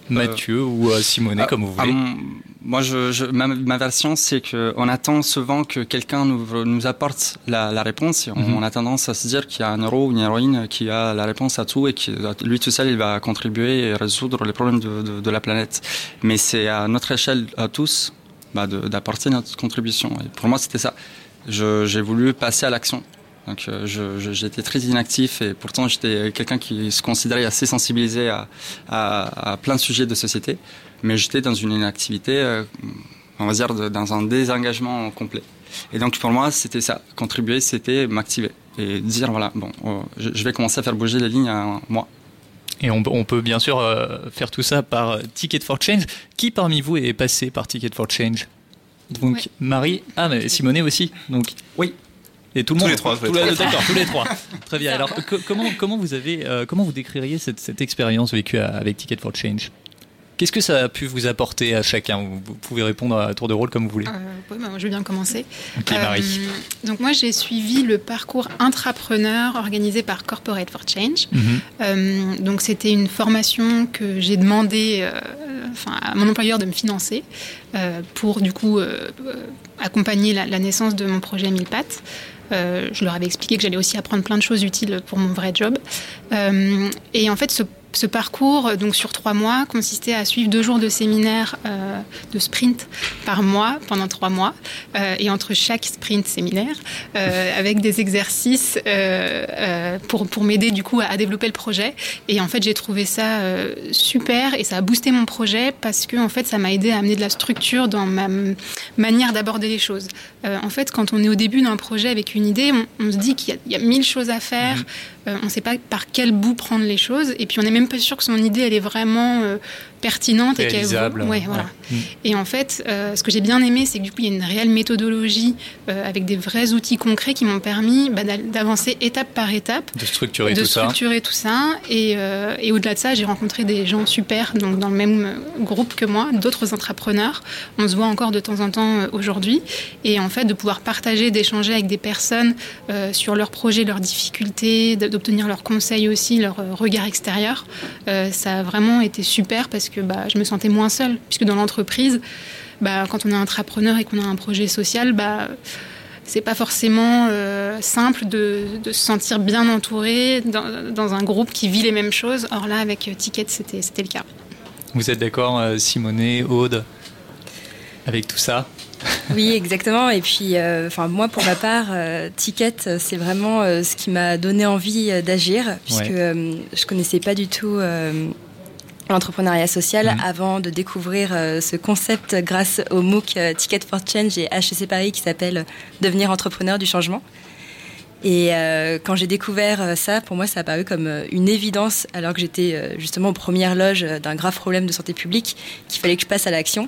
Mathieu ou euh, Simonet, comme vous voulez. mon- moi, je, je- ma, ma version, c'est que on attend souvent que quelqu'un nous, nous apporte la, la réponse. Mhm. on a tendance à se dire qu'il y a un héros ou une héroïne qui a la réponse à tout et qui, lui tout seul, il va contribuer et résoudre les problèmes de, de- de la planète. Mais c'est à notre échelle, à tous, bah, d'apporter notre contribution. Et pour moi, c'était ça. J'ai voulu passer à l'action. Donc, euh, j'étais très inactif et pourtant j'étais quelqu'un qui se considérait assez sensibilisé à, à- à plein de sujets de société, mais j'étais dans une inactivité, euh, on va dire, de- dans un désengagement complet. Et donc pour moi, c'était ça. Contribuer, c'était m'activer et dire voilà, bon, oh, je, vais commencer à faire bouger les lignes à moi. Et on, on peut bien sûr euh, faire tout ça par euh, Ticket for Change. Qui parmi vous est passé par Ticket for Change? Donc Ouais. Marie, ah mais Simonet aussi. Donc Oui. Et tout le Tous monde. les trois, tous les trois. D'accord, tous les trois. (laughs) Très bien. Alors co- comment comment vous avez euh, comment vous décririez cette, cette expérience vécue à- avec Ticket for Change? Qu'est-ce que ça a pu vous apporter à chacun? Vous, pouvez répondre à tour de rôle comme vous voulez. Euh, oui, bah, moi, je vais bien commencer. Ok, Marie. donc moi, j'ai suivi le parcours intrapreneur organisé par Corporate for Change. Mhm. Euh, donc c'était une formation que j'ai demandé euh, enfin, à mon employeur de me financer euh, pour du coup euh, euh, accompagner la, la naissance de mon projet Mille pattes. Euh, je leur avais expliqué que j'allais aussi apprendre plein de choses utiles pour mon vrai job. Euh, et en fait, ce, ce parcours, donc sur trois mois, consistait à suivre deux jours de séminaire euh, de sprint par mois pendant trois mois, euh, et entre chaque sprint séminaire, euh, avec des exercices euh, euh, pour, pour m'aider du coup à, à développer le projet. Et en fait, j'ai trouvé ça euh, super et ça a boosté mon projet parce que en fait, ça m'a aidé à amener de la structure dans ma manière d'aborder les choses. Euh, en fait, quand on est au début d'un projet avec une idée, on, on se dit qu'il y y, a mille choses à faire. Euh, on ne sait pas par quel bout prendre les choses, et puis on n'est même pas sûr que son idée elle est vraiment euh, pertinente et qu'elle ouais, voilà. Mm. Et en fait, euh, ce que j'ai bien aimé, c'est que du coup, il y a une réelle méthodologie euh, avec des vrais outils concrets qui m'ont permis bah, d'avancer étape par étape, De structurer de tout ça. structurer tout ça. Et, euh, et au-delà de ça, j'ai rencontré des gens super, donc dans le même groupe que moi, d'autres entrepreneurs. On se voit encore de temps en temps aujourd'hui. Et en fait, de pouvoir partager, d'échanger avec des personnes sur leurs projets, leurs difficultés, d'obtenir leurs conseils aussi, leur regard extérieur, ça a vraiment été super parce que bah, je me sentais moins seule. Puisque dans l'entreprise, bah, quand on est entrepreneur et qu'on a un projet social, bah, c'est pas forcément euh, simple de, de se sentir bien entouré dans, dans un groupe qui vit les mêmes choses. Or là, avec Ticket, c'était c'était le cas. Vous êtes d'accord, euh, Simonet, Aude, avec tout ça? (laughs) Oui, exactement. Et puis, euh, enfin, moi, pour ma part, euh, Ticket, c'est vraiment euh, ce qui m'a donné envie euh, d'agir, puisque Ouais. euh, je connaissais pas du tout euh, l'entrepreneuriat social Mhm. avant de découvrir euh, ce concept grâce au MOOC euh, Ticket for Change et HEC Paris qui s'appelle Devenir entrepreneur du changement. Et euh, quand j'ai découvert ça, pour moi, ça a paru comme une évidence, alors que j'étais justement aux premières loges d'un grave problème de santé publique, qu'il fallait que je passe à l'action.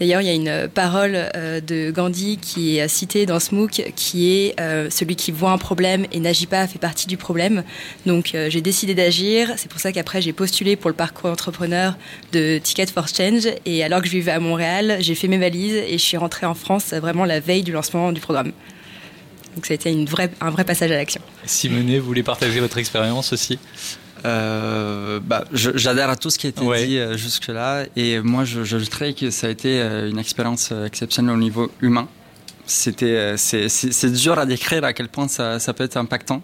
D'ailleurs, il y a une euh, parole euh, de Gandhi qui est citée dans ce MOOC, qui est euh, celui qui voit un problème et n'agit pas fait partie du problème. Donc, j'ai décidé d'agir. C'est pour ça qu'après, j'ai postulé pour le parcours entrepreneur de Ticket for Change. Et alors que je vivais à Montréal, j'ai fait mes valises et je suis rentrée en France vraiment la veille du lancement du programme. Donc, ça a été un vrai passage à l'action. Simonet, vous voulez partager votre expérience aussi? Euh, bah, je- J'adhère à tout ce qui a été Ouais. dit euh, jusque-là. Et moi, je- j'ajouterais que ça a été euh, une expérience exceptionnelle au niveau humain. C'était, c'est dur à décrire à quel point ça, ça peut être impactant.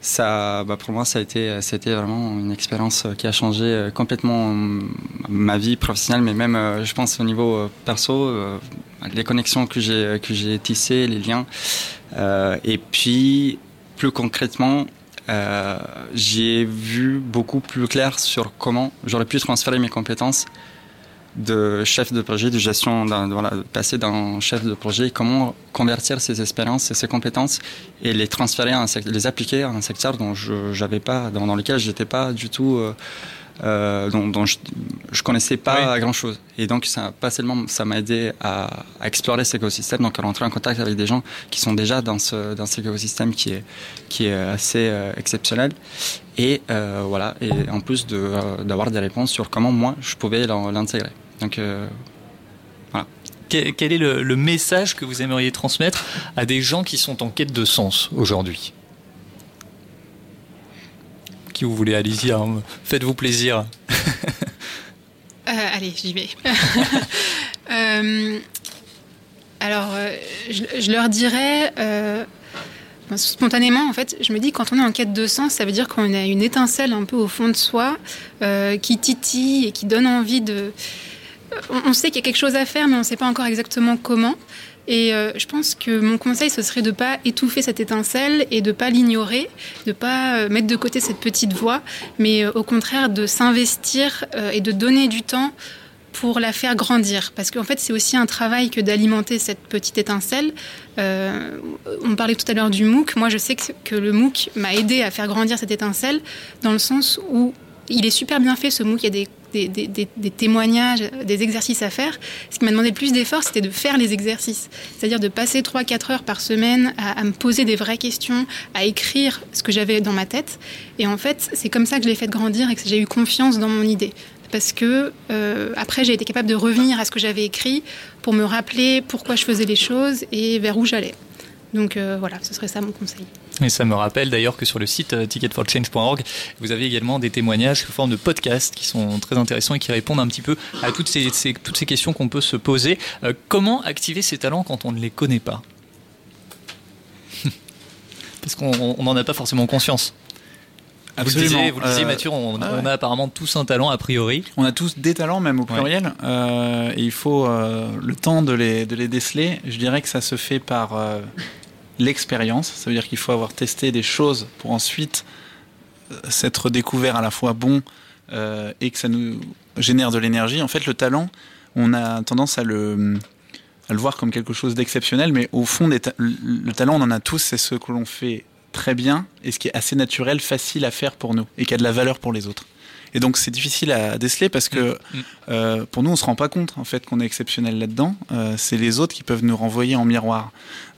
Ça, bah, pour moi, ça a, été, été vraiment une expérience qui a changé complètement euh, ma vie professionnelle, mais même, je pense, au niveau perso, les connexions que j'ai que j'ai tissées, les liens. Euh, et puis, plus concrètement, euh, j'ai vu beaucoup plus clair sur comment j'aurais pu transférer mes compétences de chef de projet, de gestion, d'un- voilà, de passer d'un chef de projet, comment convertir ces expériences et ces compétences et les transférer, à un sect- les appliquer à un secteur dont je j'avais pas, dans, dans lequel j'étais pas du tout, euh, euh, dont, dont je, je connaissais pas grand chose. Et donc ça, pas seulement ça m'a aidé à, à explorer cet écosystème, donc à rentrer en contact avec des gens qui sont déjà dans ce dans cet écosystème qui est qui est assez euh, exceptionnel. Et euh, voilà, et en plus de d'avoir des réponses sur comment moi je pouvais l'intégrer. Donc voilà. Quel, quel est le, le message que vous aimeriez transmettre à des gens qui sont en quête de sens aujourd'hui? Qui vous voulez Allez-y, hein, faites-vous plaisir. (laughs) Euh, allez, j'y vais. (laughs) Euh, alors, euh, je, leur dirais, spontanément, en fait, je me dis, quand on est en quête de sens, ça veut dire qu'on a une étincelle un peu au fond de soi qui titille et qui donne envie de... On sait qu'il y a quelque chose à faire, mais on ne sait pas encore exactement comment. Et euh, je pense que mon conseil, ce serait de ne pas étouffer cette étincelle et de ne pas l'ignorer, de ne pas euh, mettre de côté cette petite voix, mais euh, au contraire de s'investir et de donner du temps pour la faire grandir. Parce qu'en fait, c'est aussi un travail que d'alimenter cette petite étincelle. On parlait tout à l'heure du MOOC. Moi, je sais que, que le MOOC m'a aidé à faire grandir cette étincelle dans le sens où il est super bien fait, ce MOOC. Il y a des, des, témoignages, des exercices à faire. Ce qui m'a demandé plus d'efforts, c'était de faire les exercices. C'est-à-dire de passer 3-4 heures par semaine à, à me poser des vraies questions, à écrire ce que j'avais dans ma tête. Et en fait, c'est comme ça que je l'ai fait grandir et que j'ai eu confiance dans mon idée parce que euh, après j'ai été capable de revenir à ce que j'avais écrit pour me rappeler pourquoi je faisais les choses et vers où j'allais. Donc euh, voilà, ce serait ça mon conseil. Et ça me rappelle d'ailleurs que sur le site euh, ticketforchange.org, vous avez également des témoignages sous forme de podcasts qui sont très intéressants et qui répondent un petit peu à toutes ces, ces- toutes ces questions qu'on peut se poser. Euh, comment activer ses talents quand on ne les connaît pas? (laughs) Parce qu'on n'en a pas forcément conscience. Vous le Absolument. disiez, vous le disiez, Euh, Mathieu, on, ouais. on a apparemment tous un talent a priori. On a tous des talents, même au pluriel, euh, et il faut euh, le temps de les, de les déceler. Je dirais que ça se fait par l'expérience. Ça veut dire qu'il faut avoir testé des choses pour ensuite euh, s'être découvert à la fois bon euh, et que ça nous génère de l'énergie. En fait, le talent, on a tendance à le, voir comme quelque chose d'exceptionnel, mais au fond, le talent, on en a tous, c'est ce que l'on fait très bien et ce qui est assez naturel, facile à faire pour nous et qui a de la valeur pour les autres. Et donc c'est difficile à déceler parce que euh, pour nous on se rend pas compte en fait qu'on est exceptionnel là-dedans. Euh, c'est les autres qui peuvent nous renvoyer en miroir.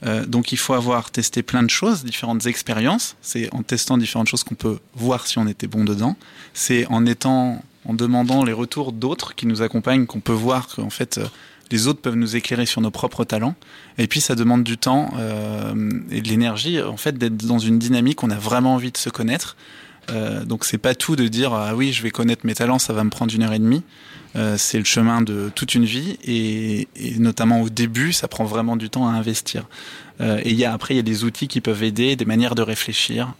Euh, donc il faut avoir testé plein de choses, différentes expériences. C'est en testant différentes choses qu'on peut voir si on était bon dedans. C'est en étant, en demandant les retours d'autres qui nous accompagnent qu'on peut voir qu'en fait euh, les autres peuvent nous éclairer sur nos propres talents. Et puis ça demande du temps euh, et de l'énergie en fait d'être dans une dynamique. On a vraiment envie de se connaître. Euh, donc c'est pas tout de dire ah oui je vais connaître mes talents ça va me prendre une heure et demie. Euh, c'est le chemin de toute une vie et, notamment au début ça prend vraiment du temps à investir. Euh, et il y a après il y a des outils qui peuvent aider des manières de réfléchir.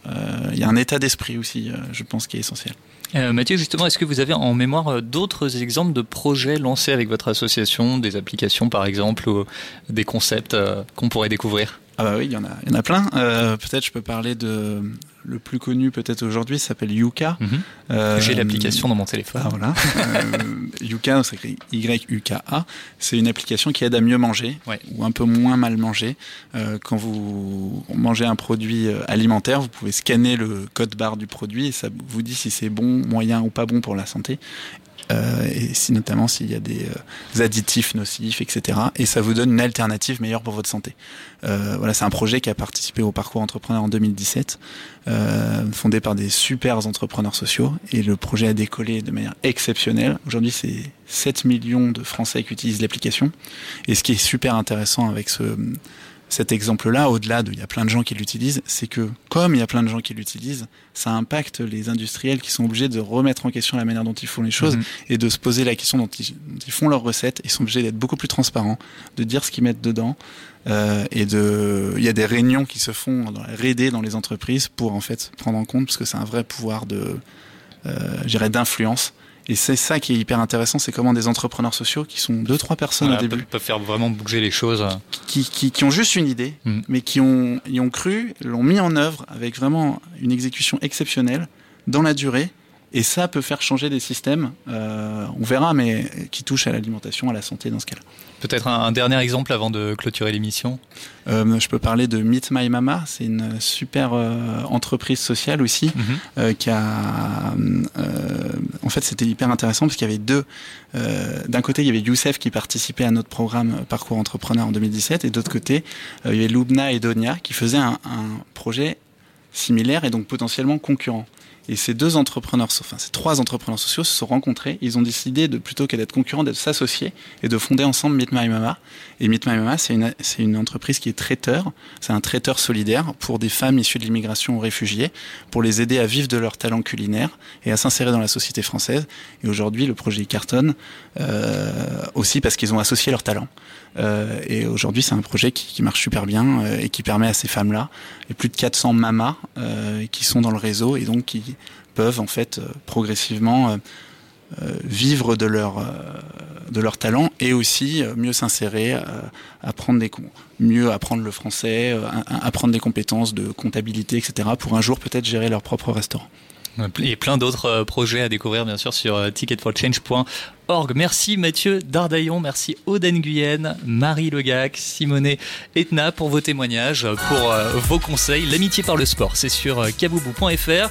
Il y a un état d'esprit aussi je pense qui est essentiel. Mathieu, justement, est-ce que vous avez en mémoire d'autres exemples de projets lancés avec votre association, des applications par exemple, ou des concepts qu'on pourrait découvrir? Ah bah oui, il y en a, il y en a plein. Euh, peut-être je peux parler de le plus connu peut-être aujourd'hui, s'appelle Yuka. Mm -hmm. J'ai l'application dans mon téléphone. Ah, voilà. euh, Yuka, c'est écrit Y-U-K-A. C'est une application qui aide à mieux manger ouais. ou un peu moins mal manger. Euh, quand vous mangez un produit alimentaire, vous pouvez scanner le code barre du produit et ça vous dit si c'est bon, moyen ou pas bon pour la santé. Euh, et si notamment s'il y a des euh, additifs nocifs, etc. Et ça vous donne une alternative meilleure pour votre santé. Euh, voilà, c'est un projet qui a participé au parcours entrepreneur en 2017, fondé par des super entrepreneurs sociaux. Et le projet a décollé de manière exceptionnelle. Aujourd'hui, c'est 7 millions de Français qui utilisent l'application. Et ce qui est super intéressant avec ce cet exemple-là, au-delà de, il y a plein de gens qui l'utilisent, c'est que comme il y a plein de gens qui l'utilisent, ça impacte les industriels qui sont obligés de remettre en question la manière dont ils font les choses Mhm. et de se poser la question dont ils, dont ils font leurs recettes. Ils sont obligés d'être beaucoup plus transparents, de dire ce qu'ils mettent dedans. Euh, et de, il y a des réunions qui se font dans la R&D dans les entreprises pour en fait prendre en compte parce que c'est un vrai pouvoir de, euh, d'influence. Et c'est ça qui est hyper intéressant, c'est comment des entrepreneurs sociaux qui sont deux trois personnes Voilà, au début peuvent, faire vraiment bouger les choses. qui, qui, qui ont juste une idée, Mm. mais qui ont, y ont cru, l'ont mis en œuvre avec vraiment une exécution exceptionnelle dans la durée. Et ça peut faire changer des systèmes, euh, on verra, mais qui touchent à l'alimentation, à la santé dans ce cas-là. Peut-être un, un dernier exemple avant de clôturer l'émission. Euh, je peux parler de Meet My Mama, c'est une super euh, entreprise sociale aussi, euh, qui a, euh, en fait, c'était hyper intéressant parce qu'il y avait deux. euh, D'un côté, il y avait Youssef qui participait à notre programme Parcours Entrepreneur en 2017, et d'autre côté, il y avait Loubna et Donia qui faisaient un, un projet similaire et donc potentiellement concurrent. Et ces deux entrepreneurs, enfin ces trois entrepreneurs sociaux se sont rencontrés. Ils ont décidé de plutôt que d'être concurrents, d'être s'associer et de fonder ensemble Meet My Mama. Et Meet My Mama, c'est une, c'est une entreprise qui est traiteur. C'est un traiteur solidaire pour des femmes issues de l'immigration ou réfugiées, pour les aider à vivre de leur talent culinaire et à s'insérer dans la société française. Et aujourd'hui, le projet cartonne euh, aussi parce qu'ils ont associé leur talent. Euh, et aujourd'hui, c'est un projet qui, marche super bien euh, et qui permet à ces femmes-là, et plus de 400 mamas euh, qui sont dans le réseau et donc qui peuvent en fait progressivement vivre de leur de talent et aussi mieux s'insérer, mieux apprendre le français, apprendre des compétences de comptabilité, etc. pour un jour peut-être gérer leur propre restaurant. Et plein d'autres euh, projets à découvrir bien sûr sur euh, ticketforchange.org. Merci Mathieu Dardaillon, merci Oden Guyenne, Marie Legac, Simonet Etna pour vos témoignages, pour euh, vos conseils. L'amitié par le sport, c'est sur kaboubou.fr.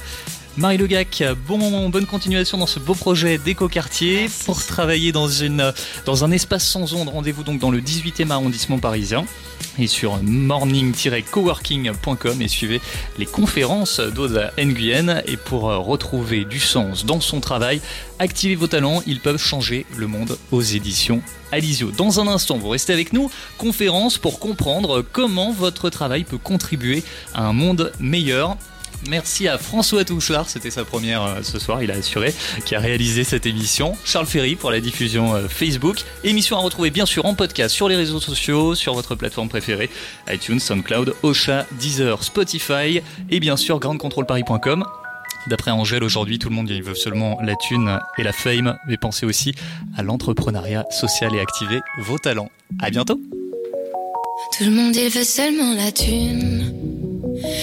Marie Legac, bon, bonne continuation dans ce beau projet d'éco-quartier pour travailler dans, une, dans un espace sans ondes. Rendez-vous donc dans le 18e arrondissement parisien et sur morning-coworking.com et suivez les conférences d'Aude Nguyen. Et pour euh, retrouver du sens dans son travail, activez vos talents, ils peuvent changer le monde aux éditions Alizio. Dans un instant, vous restez avec nous, conférence pour comprendre comment votre travail peut contribuer à un monde meilleur. Merci à François Touchard, c'était sa première euh, ce soir, il a assuré, qui a réalisé cette émission. Charles Ferry pour la diffusion euh, Facebook. Émission à retrouver bien sûr en podcast sur les réseaux sociaux, sur votre plateforme préférée, iTunes, SoundCloud, Ocha, Deezer, Spotify et bien sûr grandcontrolparis.com. D'après Angèle, aujourd'hui, tout le monde veut seulement la thune et la fame, mais pensez aussi à l'entrepreneuriat social et activez vos talents. À bientôt! Tout le monde veut seulement la thune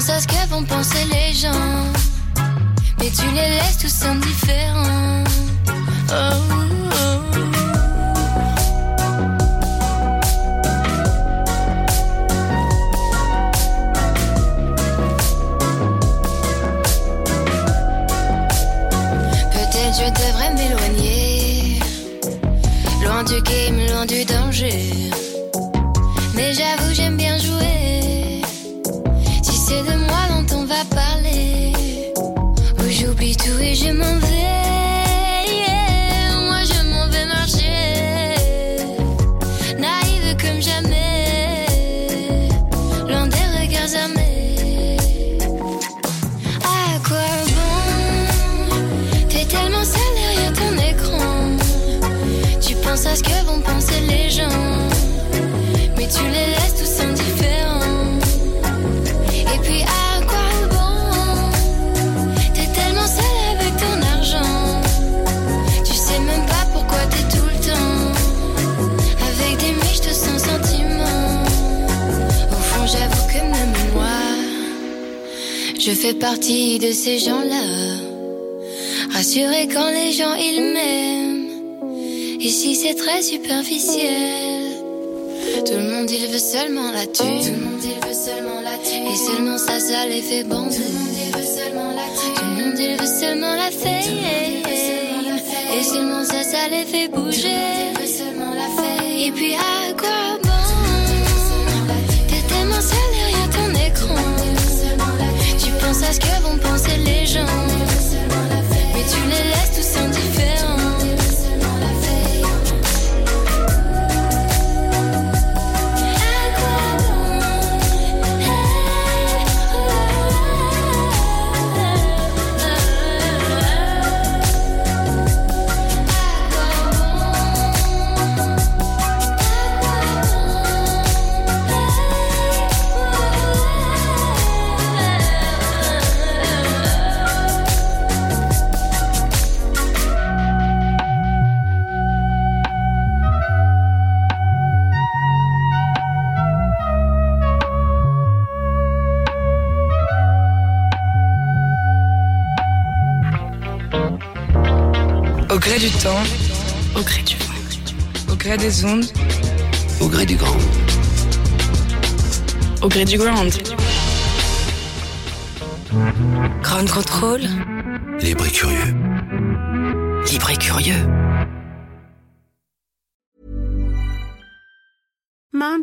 Tu penses à ce que vont penser les gens. Mais tu les laisses tous indifférents. Oh, oh. Peut-être je devrais m'éloigner. Loin du game, loin du danger. Et je m'en. Fais partie de ces gens-là. Rassurés quand les gens ils m'aiment. Ici c'est très superficiel. Tout le monde il veut seulement la thune. Tout monde il veut seulement la thune. Et seulement ça, ça les fait bander. Tout le monde il veut seulement la monde il veut seulement la. Et seulement ça, ça les fait bouger. Et puis à quoi à ce que vont penser les gens. Mais tu les laisses tous indifférents. Au gré des ondes, Au gré du grand. au gré du ground. Ground control, Libre et curieux. libre et curieux.